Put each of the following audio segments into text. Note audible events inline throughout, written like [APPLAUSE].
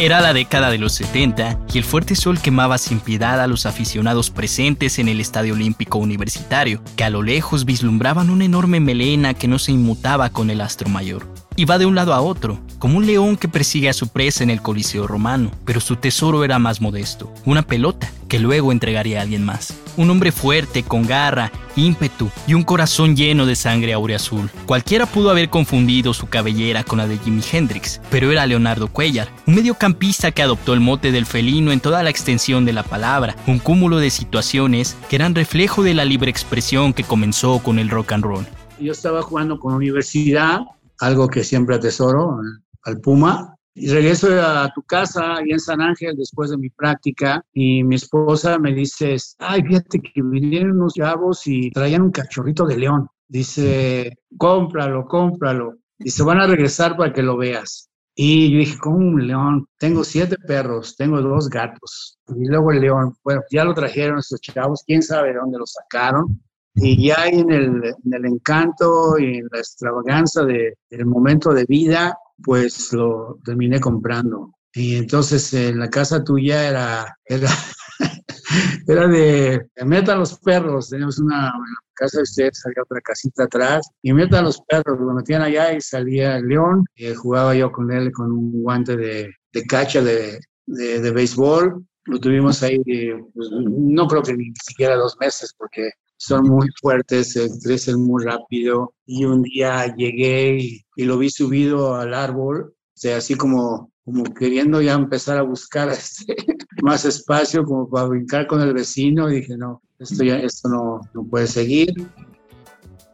Era la década de los 70 y el fuerte sol quemaba sin piedad a los aficionados presentes en el Estadio Olímpico Universitario, que a lo lejos vislumbraban una enorme melena que no se inmutaba con el astro mayor. Iba de un lado a otro, como un león que persigue a su presa en el Coliseo romano, pero su tesoro era más modesto, una pelota que luego entregaría a alguien más. Un hombre fuerte, con garra, ímpetu y un corazón lleno de sangre aureazul. Cualquiera pudo haber confundido su cabellera con la de Jimi Hendrix, pero era Leonardo Cuellar, un mediocampista que adoptó el mote del felino en toda la extensión de la palabra, un cúmulo de situaciones que eran reflejo de la libre expresión que comenzó con el rock and roll. Yo estaba jugando con la universidad algo que siempre atesoro, al Puma. Y regreso a tu casa, ahí en San Ángel, después de mi práctica, y mi esposa me dice, ay, fíjate que vinieron unos chavos y traían un cachorrito de león. Dice, cómpralo, cómpralo. Dice, van a regresar para que lo veas. Y yo dije, ¿cómo un león? Tengo siete perros, tengo dos gatos. Y luego el león, bueno, ya lo trajeron estos chavos, quién sabe de dónde lo sacaron y ya en el, en el encanto y en la extravaganza de, del momento de vida, pues lo terminé comprando. Y entonces en la casa tuya era, era, [LAUGHS] era de, metan los perros, teníamos una, casa de ustedes salía otra casita atrás, y metan los perros, lo metían allá y salía el león, y jugaba yo con él con un guante de, de cacha de, de, de béisbol, lo tuvimos ahí, pues, no creo que ni siquiera dos meses, porque son muy fuertes, crecen muy rápido. Y un día llegué y, lo vi subido al árbol, o sea, así como, como queriendo ya empezar a buscar [LAUGHS] este, más espacio, como para brincar con el vecino. Dije, no, esto ya esto no, no puede seguir.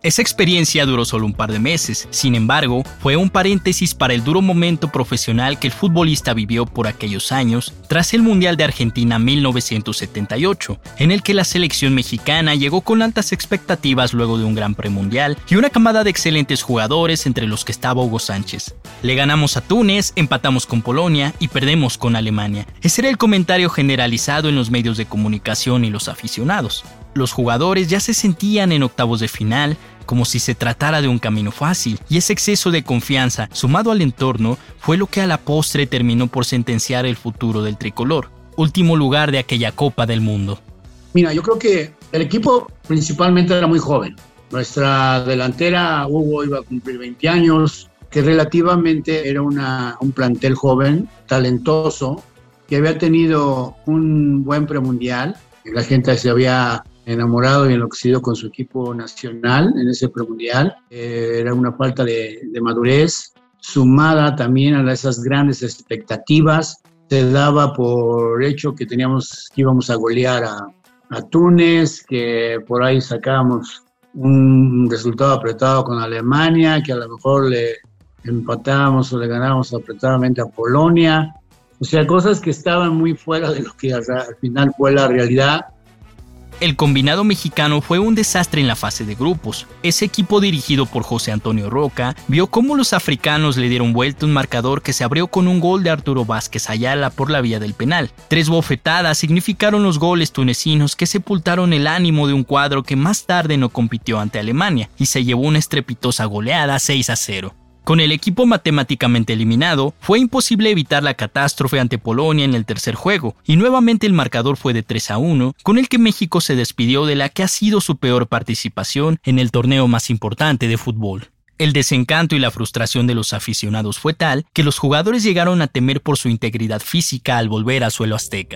Esa experiencia duró solo un par de meses, sin embargo, fue un paréntesis para el duro momento profesional que el futbolista vivió por aquellos años tras el Mundial de Argentina 1978, en el que la selección mexicana llegó con altas expectativas luego de un gran premundial y una camada de excelentes jugadores entre los que estaba Hugo Sánchez. Le ganamos a Túnez, empatamos con Polonia y perdemos con Alemania. Ese era el comentario generalizado en los medios de comunicación y los aficionados. Los jugadores ya se sentían en octavos de final, como si se tratara de un camino fácil, y ese exceso de confianza, sumado al entorno, fue lo que a la postre terminó por sentenciar el futuro del tricolor, último lugar de aquella Copa del Mundo. Mira, yo creo que el equipo principalmente era muy joven. Nuestra delantera, Hugo, iba a cumplir 20 años, que relativamente era una, un plantel joven, talentoso, que había tenido un buen premundial, la gente se había enamorado y enloquecido con su equipo nacional en ese premundial. Eh, era una falta de, madurez, sumada también a esas grandes expectativas. Se daba por hecho que teníamos que íbamos a golear a, a Túnez, que por ahí sacábamos un resultado apretado con Alemania, que a lo mejor le empatábamos o le ganábamos apretadamente a Polonia. O sea, cosas que estaban muy fuera de lo que al final fue la realidad el combinado mexicano fue un desastre en la fase de grupos. Ese equipo dirigido por José Antonio Roca vio cómo los africanos le dieron vuelta un marcador que se abrió con un gol de Arturo Vázquez Ayala por la vía del penal. Tres bofetadas significaron los goles tunecinos que sepultaron el ánimo de un cuadro que más tarde no compitió ante Alemania y se llevó una estrepitosa goleada 6 a 0. Con el equipo matemáticamente eliminado, fue imposible evitar la catástrofe ante Polonia en el tercer juego, y nuevamente el marcador fue de 3 a 1, con el que México se despidió de la que ha sido su peor participación en el torneo más importante de fútbol. El desencanto y la frustración de los aficionados fue tal que los jugadores llegaron a temer por su integridad física al volver a suelo azteca.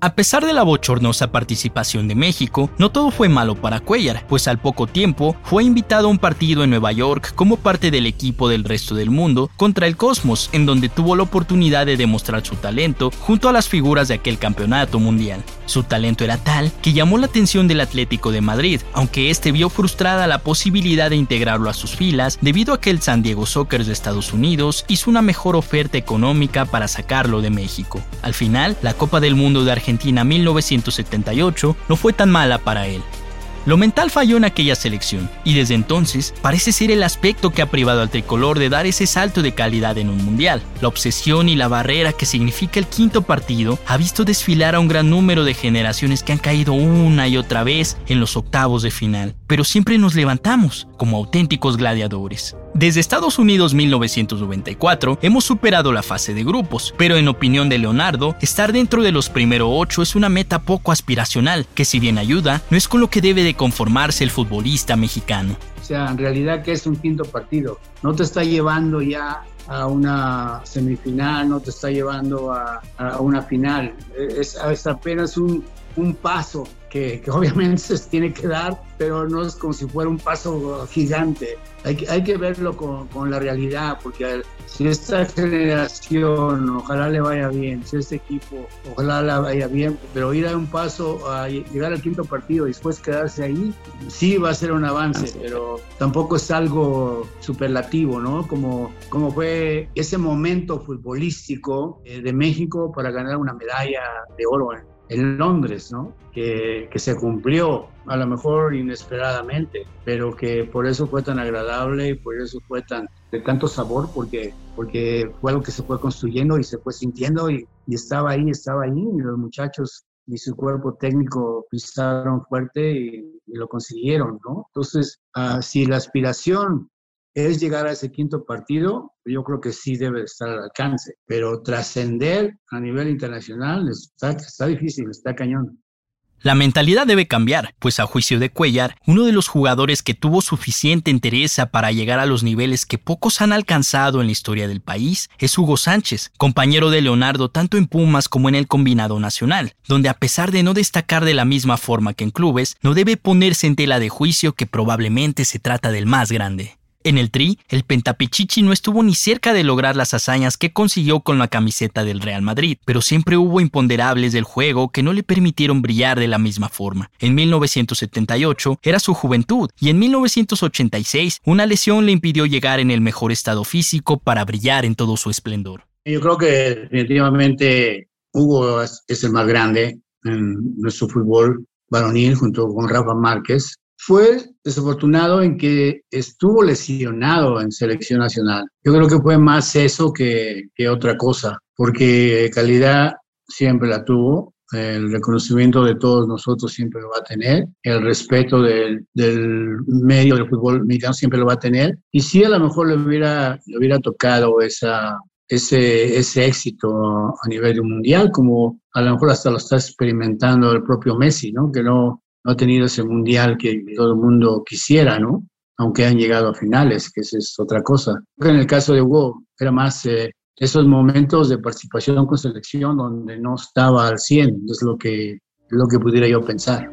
A pesar de la bochornosa participación de México, no todo fue malo para Cuellar, pues al poco tiempo fue invitado a un partido en Nueva York como parte del equipo del resto del mundo contra el Cosmos, en donde tuvo la oportunidad de demostrar su talento junto a las figuras de aquel campeonato mundial. Su talento era tal que llamó la atención del Atlético de Madrid, aunque este vio frustrada la posibilidad de integrarlo a sus filas debido a que el San Diego Soccer de Estados Unidos hizo una mejor oferta económica para sacarlo de México. Al final, la Copa del Mundo de Argentina Argentina 1978 no fue tan mala para él. Lo mental falló en aquella selección, y desde entonces parece ser el aspecto que ha privado al tricolor de dar ese salto de calidad en un mundial. La obsesión y la barrera que significa el quinto partido ha visto desfilar a un gran número de generaciones que han caído una y otra vez en los octavos de final, pero siempre nos levantamos como auténticos gladiadores. Desde Estados Unidos 1994 hemos superado la fase de grupos, pero en opinión de Leonardo, estar dentro de los primeros ocho es una meta poco aspiracional, que si bien ayuda, no es con lo que debe de conformarse el futbolista mexicano. O sea, en realidad que es un quinto partido, no te está llevando ya a una semifinal, no te está llevando a, una final, es, es apenas un, un paso que, [LAUGHS] obviamente se tiene que dar, pero no es como si fuera un paso gigante. Hay, hay que verlo con, con, la realidad, porque si esta generación, ojalá le vaya bien, si este equipo, ojalá le vaya bien, pero ir a un paso a llegar al quinto partido y después quedarse ahí, sí va a ser un avance, pero tampoco es algo superlativo, ¿no? Como, como fue ese momento futbolístico eh, de México para ganar una medalla de oro en en Londres, ¿no? Que, que, se cumplió, a lo mejor inesperadamente, pero que por eso fue tan agradable y por eso fue tan de tanto sabor, porque, porque fue algo que se fue construyendo y se fue sintiendo y, y estaba ahí, estaba ahí, y los muchachos y su cuerpo técnico pisaron fuerte y, lo consiguieron, ¿no? Entonces, uh, si la aspiración es llegar a ese quinto partido, yo creo que sí debe estar al alcance, pero trascender a nivel internacional está, difícil, está cañón. La mentalidad debe cambiar, pues a juicio de Cuellar, uno de los jugadores que tuvo suficiente entereza para llegar a los niveles que pocos han alcanzado en la historia del país es Hugo Sánchez, compañero de Leonardo tanto en Pumas como en el combinado nacional, donde a pesar de no destacar de la misma forma que en clubes, no debe ponerse en tela de juicio que probablemente se trata del más grande. En el Tri, el Pentapichichi no estuvo ni cerca de lograr las hazañas que consiguió con la camiseta del Real Madrid, pero siempre hubo imponderables del juego que no le permitieron brillar de la misma forma. En 1978 era su juventud y en 1986 una lesión le impidió llegar en el mejor estado físico para brillar en todo su esplendor. Yo creo que definitivamente Hugo es el más grande en nuestro fútbol varonil junto con Rafa Márquez fue desafortunado en que estuvo lesionado en selección nacional. Yo creo que fue más eso que, que otra cosa, porque calidad siempre la tuvo, el reconocimiento de todos nosotros siempre lo va a tener, el respeto del, del, medio del fútbol mexicano siempre lo va a tener, y si a lo mejor le hubiera, le hubiera tocado esa, ese, ese éxito a nivel mundial, como a lo mejor hasta lo está experimentando el propio Messi, ¿no? que no, no ha tenido ese mundial que todo el mundo quisiera, ¿no? Aunque han llegado a finales, que esa es otra cosa. En el caso de Hugo, era más eh, esos momentos de participación con selección donde no estaba al 100, es lo que, lo que pudiera yo pensar.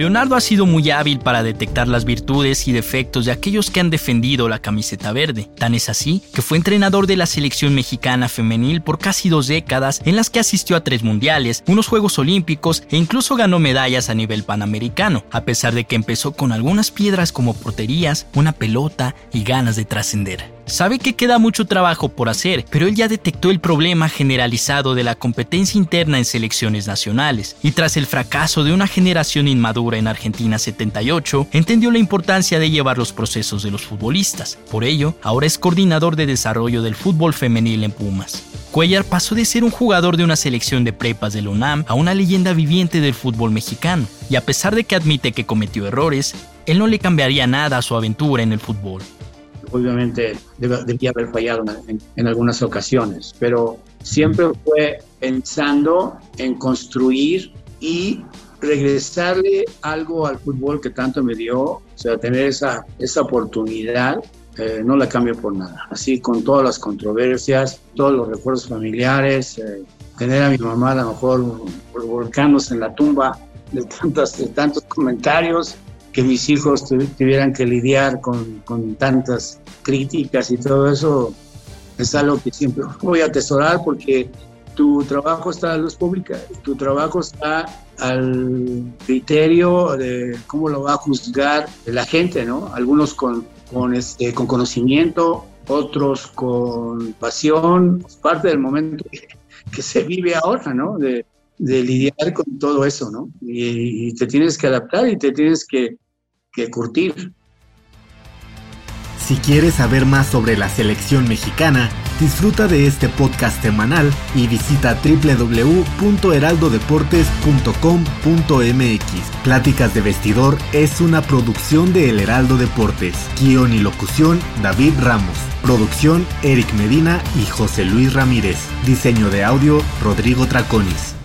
Leonardo ha sido muy hábil para detectar las virtudes y defectos de aquellos que han defendido la camiseta verde. Tan es así que fue entrenador de la selección mexicana femenil por casi dos décadas en las que asistió a tres mundiales, unos Juegos Olímpicos e incluso ganó medallas a nivel panamericano, a pesar de que empezó con algunas piedras como porterías, una pelota y ganas de trascender. Sabe que queda mucho trabajo por hacer, pero él ya detectó el problema generalizado de la competencia interna en selecciones nacionales, y tras el fracaso de una generación inmadura en Argentina 78, entendió la importancia de llevar los procesos de los futbolistas. Por ello, ahora es coordinador de desarrollo del fútbol femenil en Pumas. Cuellar pasó de ser un jugador de una selección de prepas del UNAM a una leyenda viviente del fútbol mexicano, y a pesar de que admite que cometió errores, él no le cambiaría nada a su aventura en el fútbol. Obviamente debía haber fallado en, algunas ocasiones, pero siempre fue pensando en construir y regresarle algo al fútbol que tanto me dio, o sea, tener esa, esa oportunidad, eh, no la cambio por nada. Así con todas las controversias, todos los recuerdos familiares, eh, tener a mi mamá a lo mejor volcándose en la tumba de, tantos, de tantos comentarios, que mis hijos tuvieran que lidiar con, con tantas críticas y todo eso, es algo que siempre voy a atesorar porque tu trabajo está a luz pública, tu trabajo está al criterio de cómo lo va a juzgar la gente, ¿no? Algunos con, con, este, con conocimiento, otros con pasión, parte del momento que, se vive ahora, ¿no? De, lidiar con todo eso, ¿no? Y, te tienes que adaptar y te tienes que curtir. Si quieres saber más sobre la selección mexicana, disfruta de este podcast semanal y visita www.heraldodeportes.com.mx. Pláticas de vestidor es una producción de El Heraldo Deportes. Guión y locución David Ramos. Producción Eric Medina y José Luis Ramírez. Diseño de audio Rodrigo Traconis.